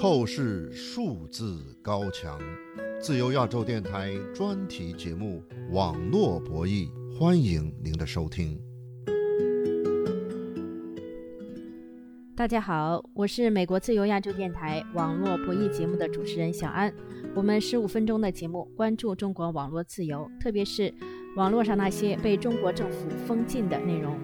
透视数字高墙，自由亚洲电台专题节目《网络博弈》，欢迎您的收听。大家好，我是美国自由亚洲电台网络博弈节目的主持人小安。我们十五分钟的节目关注中国网络自由，特别是网络上那些被中国政府封禁的内容。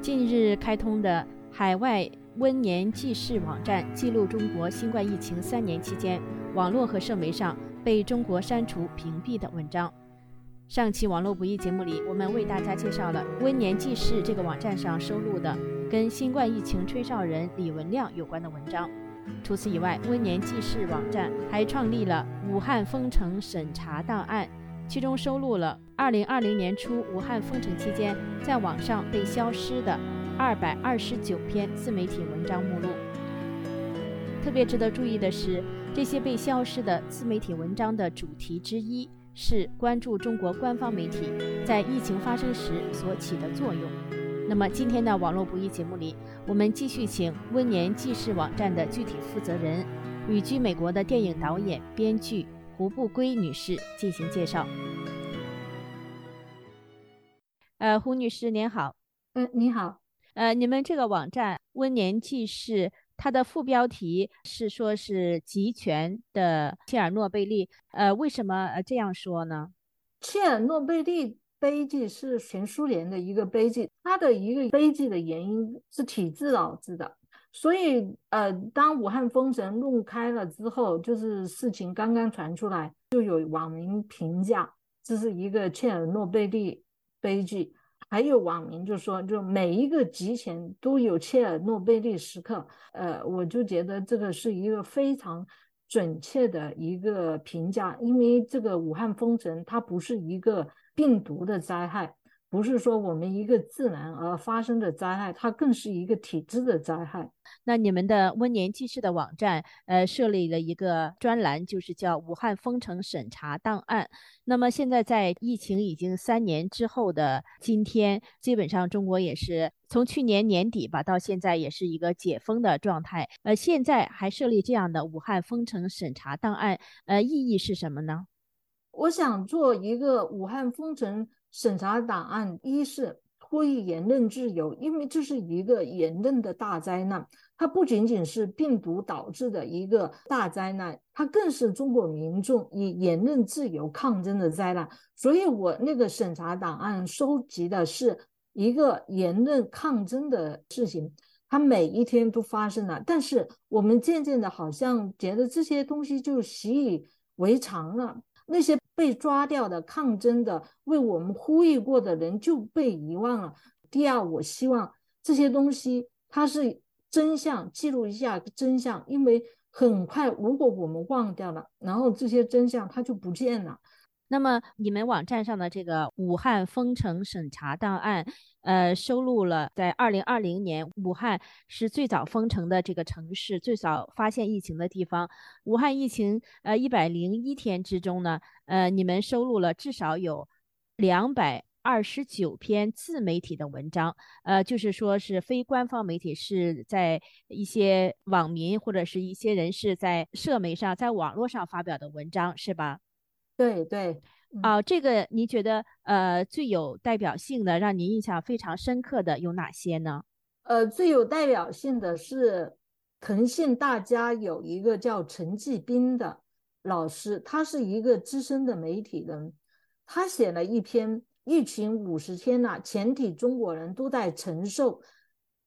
近日开通的海外温年记事网站，记录中国新冠疫情三年期间网络和社媒上被中国删除、屏蔽的文章。上期网络不易节目里，我们为大家介绍了温年记事这个网站上收录的跟新冠疫情吹哨人李文亮有关的文章。除此以外，温年记事网站还创立了武汉封城审查档案，其中收录了2020年初武汉封城期间在网上被消失的229篇自媒体文章目录。特别值得注意的是，这些被消失的自媒体文章的主题之一。是关注中国官方媒体在疫情发生时所起的作用。那么今天的网络不易节目里，我们继续请温年记事网站的具体负责人、旅居美国的电影导演、编剧胡不归女士进行介绍。呃，胡女士您好。嗯，你好。呃，你们这个网站温年记事。它的副标题是说是集权的切尔诺贝利，呃，为什么这样说呢？切尔诺贝利悲剧是全苏联的一个悲剧，它的一个悲剧的原因是体制导致的，所以呃，当武汉封城弄开了之后，就是事情刚刚传出来，就有网民评价这是一个切尔诺贝利悲剧。还有网民就说，就每一个集前都有切尔诺贝利时刻。呃，我就觉得这个是一个非常准确的一个评价，因为这个武汉封城它不是一个病毒的灾害。不是说我们一个自然而发生的灾害，它更是一个体制的灾害。那你们的温年记事的网站，呃，设立了一个专栏，就是叫“武汉封城审查档案”。那么现在在疫情已经三年之后的今天，基本上中国也是从去年年底吧，到现在也是一个解封的状态。呃，现在还设立这样的“武汉封城审查档案”，呃，意义是什么呢？我想做一个武汉封城。审查档案，一是呼吁言论自由，因为这是一个言论的大灾难，它不仅仅是病毒导致的一个大灾难，它更是中国民众以言论自由抗争的灾难。所以，我那个审查档案收集的是一个言论抗争的事情，它每一天都发生了，但是我们渐渐的，好像觉得这些东西就习以为常了。那些被抓掉的、抗争的、为我们呼吁过的人就被遗忘了。第二，我希望这些东西它是真相，记录一下真相，因为很快如果我们忘掉了，然后这些真相它就不见了。那么，你们网站上的这个武汉封城审查档案，呃，收录了在二零二零年武汉是最早封城的这个城市，最早发现疫情的地方。武汉疫情呃一百零一天之中呢，呃，你们收录了至少有两百二十九篇自媒体的文章，呃，就是说是非官方媒体是在一些网民或者是一些人士在社媒上、在网络上发表的文章，是吧？对对，啊，这个你觉得呃最有代表性的，让您印象非常深刻的有哪些呢？呃，最有代表性的是腾讯大家有一个叫陈继斌的老师，他是一个资深的媒体人，他写了一篇《疫情五十天了，全体中国人都在承受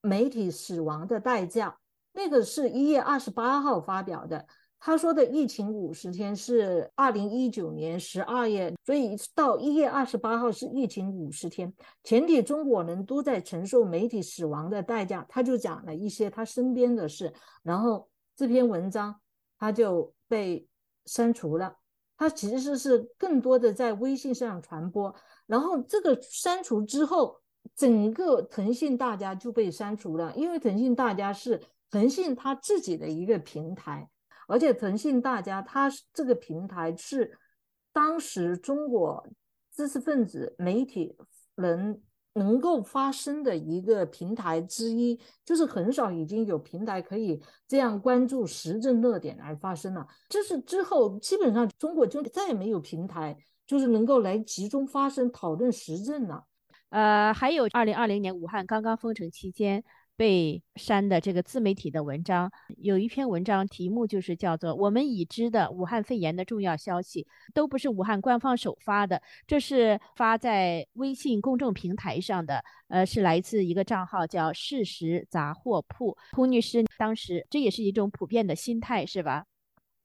媒体死亡的代价》，那个是一月二十八号发表的。他说的疫情五十天是二零一九年十二月，所以到一月二十八号是疫情五十天，全体中国人都在承受媒体死亡的代价。他就讲了一些他身边的事，然后这篇文章他就被删除了。他其实是更多的在微信上传播，然后这个删除之后，整个腾讯大家就被删除了，因为腾讯大家是腾讯他自己的一个平台。而且腾讯大家，它这个平台是当时中国知识分子、媒体能能够发声的一个平台之一，就是很少已经有平台可以这样关注时政热点来发声了。这是之后基本上中国就再也没有平台，就是能够来集中发声讨论时政了。呃，还有二零二零年武汉刚刚封城期间。被删的这个自媒体的文章，有一篇文章题目就是叫做“我们已知的武汉肺炎的重要消息都不是武汉官方首发的”，这是发在微信公众平台上的，呃，是来自一个账号叫“事实杂货铺”。胡女士，当时这也是一种普遍的心态，是吧？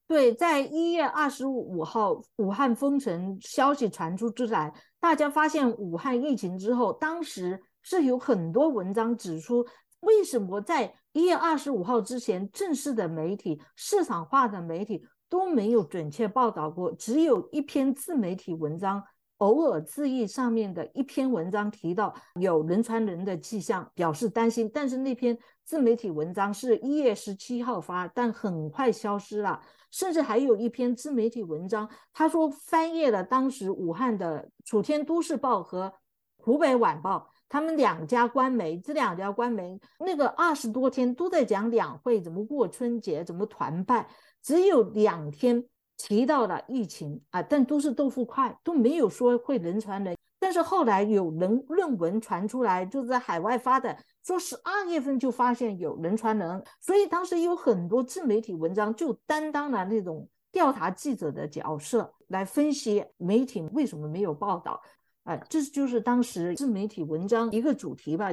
对，在一月二十五号武汉封城消息传出之来，大家发现武汉疫情之后，当时是有很多文章指出。为什么在一月二十五号之前，正式的媒体、市场化的媒体都没有准确报道过？只有一篇自媒体文章，偶尔自译上面的一篇文章提到有人传人的迹象，表示担心。但是那篇自媒体文章是一月十七号发，但很快消失了。甚至还有一篇自媒体文章，他说翻页了当时武汉的《楚天都市报》和《湖北晚报》。他们两家官媒，这两家官媒那个二十多天都在讲两会怎么过春节，怎么团拜，只有两天提到了疫情啊，但都是豆腐块，都没有说会人传人。但是后来有人论文传出来，就是在海外发的，说十二月份就发现有人传人，所以当时有很多自媒体文章就担当了那种调查记者的角色，来分析媒体为什么没有报道。哎，这就是当时自媒体文章一个主题吧。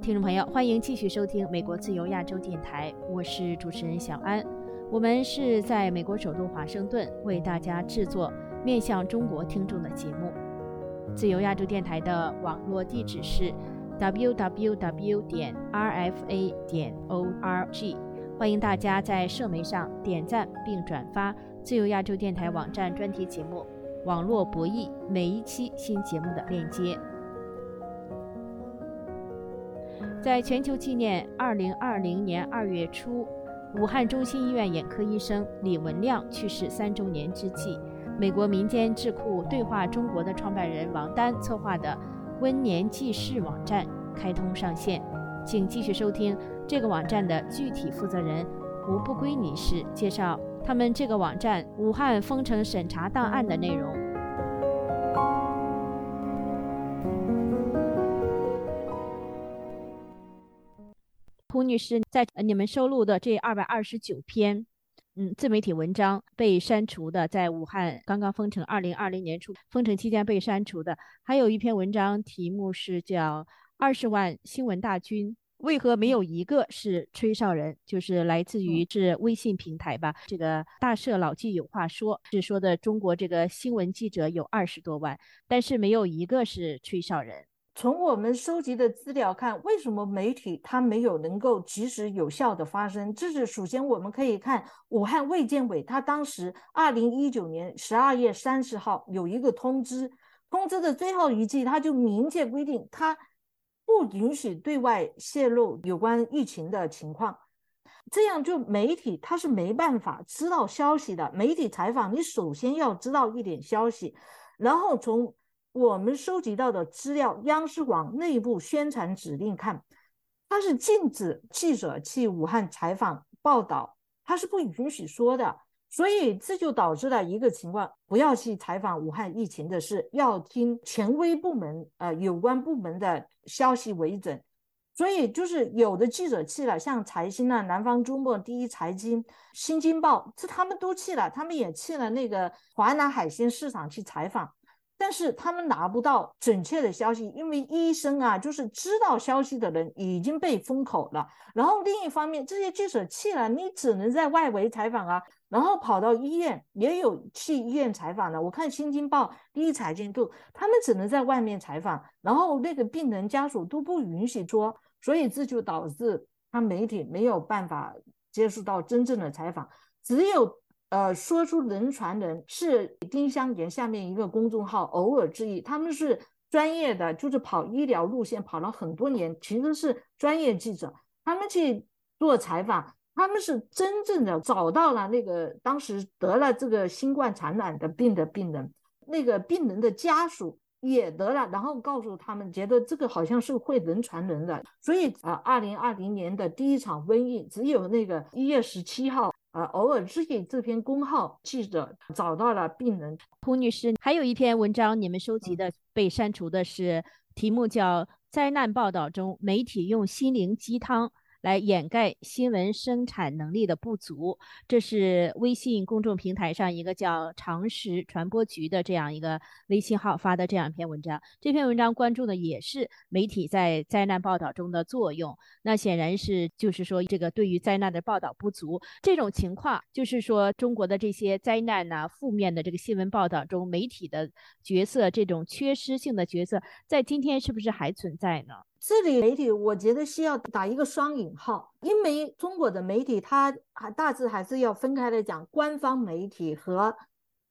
听众朋友，欢迎继续收听美国自由亚洲电台，我是主持人小安。我们是在美国首都华盛顿为大家制作面向中国听众的节目。自由亚洲电台的网络地址是 www 点 rfa 点 org。欢迎大家在社媒上点赞并转发自由亚洲电台网站专题节目《网络博弈》每一期新节目的链接。在全球纪念二零二零年二月初武汉中心医院眼科医生李文亮去世三周年之际，美国民间智库对话中国的创办人王丹策划的“温年记事”网站开通上线，请继续收听。这个网站的具体负责人胡不归女士介绍他们这个网站武汉封城审查档案的内容。胡女士在你们收录的这二百二十九篇嗯自媒体文章被删除的，在武汉刚刚封城二零二零年初封城期间被删除的，还有一篇文章题目是叫《二十万新闻大军》。为何没有一个是吹哨人？就是来自于是微信平台吧。这个大社老纪有话说，是说的中国这个新闻记者有二十多万，但是没有一个是吹哨人。从我们收集的资料看，为什么媒体它没有能够及时有效的发声？这是首先我们可以看武汉卫健委，他当时二零一九年十二月三十号有一个通知，通知的最后一句，他就明确规定他。不允许对外泄露有关疫情的情况，这样就媒体他是没办法知道消息的。媒体采访，你首先要知道一点消息，然后从我们收集到的资料，央视网内部宣传指令看，它是禁止记者去武汉采访报道，它是不允许说的。所以这就导致了一个情况：不要去采访武汉疫情的事，要听权威部门、呃有关部门的消息为准。所以就是有的记者去了，像财新啊、南方周末、第一财经、新京报，这他们都去了，他们也去了那个华南海鲜市场去采访。但是他们拿不到准确的消息，因为医生啊，就是知道消息的人已经被封口了。然后另一方面，这些记者去了，你只能在外围采访啊。然后跑到医院，也有去医院采访的。我看《新京报》第一财经度，他们只能在外面采访，然后那个病人家属都不允许说，所以这就导致他媒体没有办法接触到真正的采访，只有。呃，说出人传人是丁香园下面一个公众号偶尔之意，他们是专业的，就是跑医疗路线跑了很多年，其实是专业记者，他们去做采访，他们是真正的找到了那个当时得了这个新冠传染的病的病人，那个病人的家属也得了，然后告诉他们，觉得这个好像是会人传人的，所以啊，二零二零年的第一场瘟疫，只有那个一月十七号，呃，偶尔自己这篇公号记者找到了病人。胡女士，还有一篇文章你们收集的被删除的是题目叫《灾难报道中媒体用心灵鸡汤》。来掩盖新闻生产能力的不足，这是微信公众平台上一个叫“常识传播局”的这样一个微信号发的这样一篇文章。这篇文章关注的也是媒体在灾难报道中的作用。那显然是就是说，这个对于灾难的报道不足这种情况，就是说中国的这些灾难呐、负面的这个新闻报道中，媒体的角色这种缺失性的角色，在今天是不是还存在呢？这里媒体，我觉得需要打一个双引号，因为中国的媒体，它还大致还是要分开来讲，官方媒体和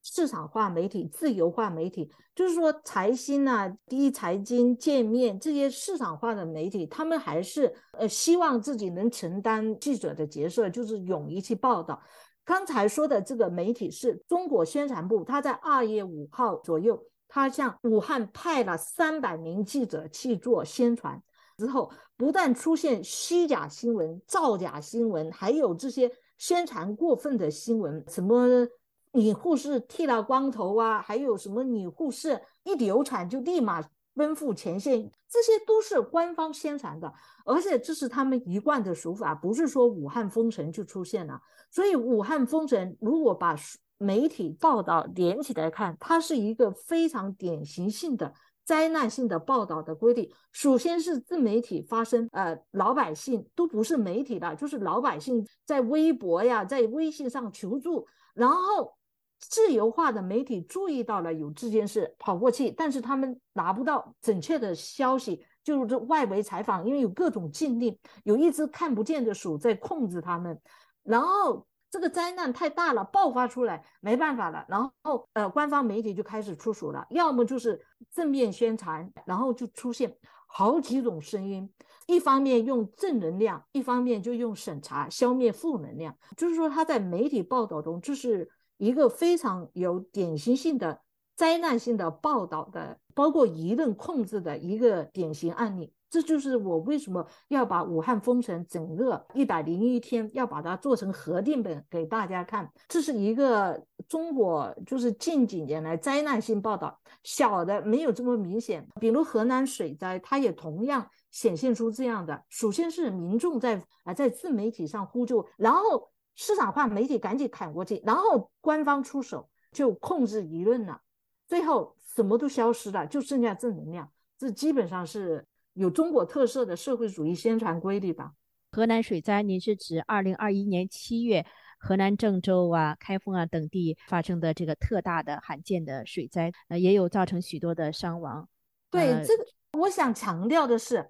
市场化媒体、自由化媒体。就是说，财新啊、第一财经、界面这些市场化的媒体，他们还是呃希望自己能承担记者的角色，就是勇于去报道。刚才说的这个媒体是中国宣传部，他在二月五号左右。他向武汉派了三百名记者去做宣传，之后不但出现虚假新闻、造假新闻，还有这些宣传过分的新闻，什么女护士剃了光头啊，还有什么女护士一流产就立马奔赴前线，这些都是官方宣传的，而且这是他们一贯的手法，不是说武汉封城就出现了。所以武汉封城如果把媒体报道连起来看，它是一个非常典型性的灾难性的报道的规定。首先是自媒体发生，呃，老百姓都不是媒体的，就是老百姓在微博呀、在微信上求助，然后自由化的媒体注意到了有这件事，跑过去，但是他们拿不到准确的消息，就是外围采访，因为有各种禁令，有一只看不见的手在控制他们，然后。这个灾难太大了，爆发出来没办法了，然后呃，官方媒体就开始出手了，要么就是正面宣传，然后就出现好几种声音，一方面用正能量，一方面就用审查消灭负能量，就是说他在媒体报道中，这是一个非常有典型性的灾难性的报道的，包括舆论控制的一个典型案例。这就是我为什么要把武汉封城整个一百零一天要把它做成核定本给大家看。这是一个中国就是近几年来灾难性报道，小的没有这么明显，比如河南水灾，它也同样显现出这样的。首先是民众在啊在自媒体上呼救，然后市场化媒体赶紧砍过去，然后官方出手就控制舆论了，最后什么都消失了，就剩下正能量。这基本上是。有中国特色的社会主义宣传规律吧。河南水灾，您是指二零二一年七月河南郑州啊、开封啊等地发生的这个特大的罕见的水灾，呃，也有造成许多的伤亡。对这个，我想强调的是，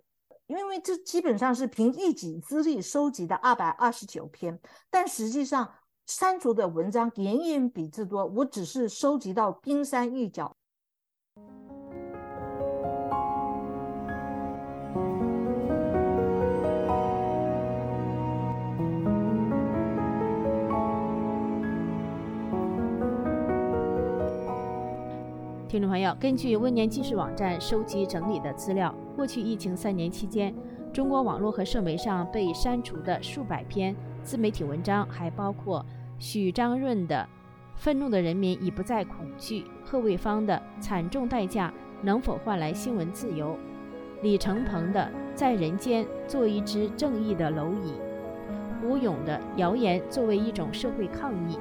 因为这基本上是凭一己之力收集的二百二十九篇，但实际上删除的文章远远比之多。我只是收集到冰山一角。听众朋友，根据温年纪事网站收集整理的资料，过去疫情三年期间，中国网络和社媒上被删除的数百篇自媒体文章，还包括许章润的《愤怒的人民已不再恐惧》，贺卫方的《惨重代价能否换来新闻自由》，李承鹏的《在人间做一只正义的蝼蚁》，吴勇的《谣言作为一种社会抗议》，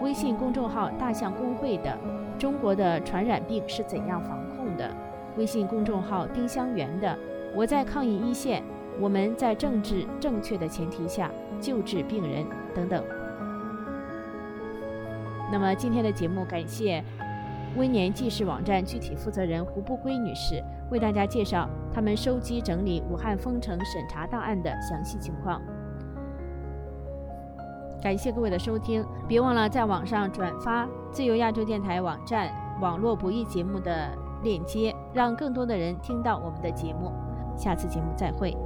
微信公众号“大象公会”的。中国的传染病是怎样防控的？微信公众号丁香园的“我在抗疫一线”，我们在政治正确的前提下救治病人等等。那么今天的节目，感谢微年纪事网站具体负责人胡不归女士为大家介绍他们收集整理武汉封城审查档案的详细情况。感谢各位的收听，别忘了在网上转发自由亚洲电台网站网络不易节目的链接，让更多的人听到我们的节目。下次节目再会。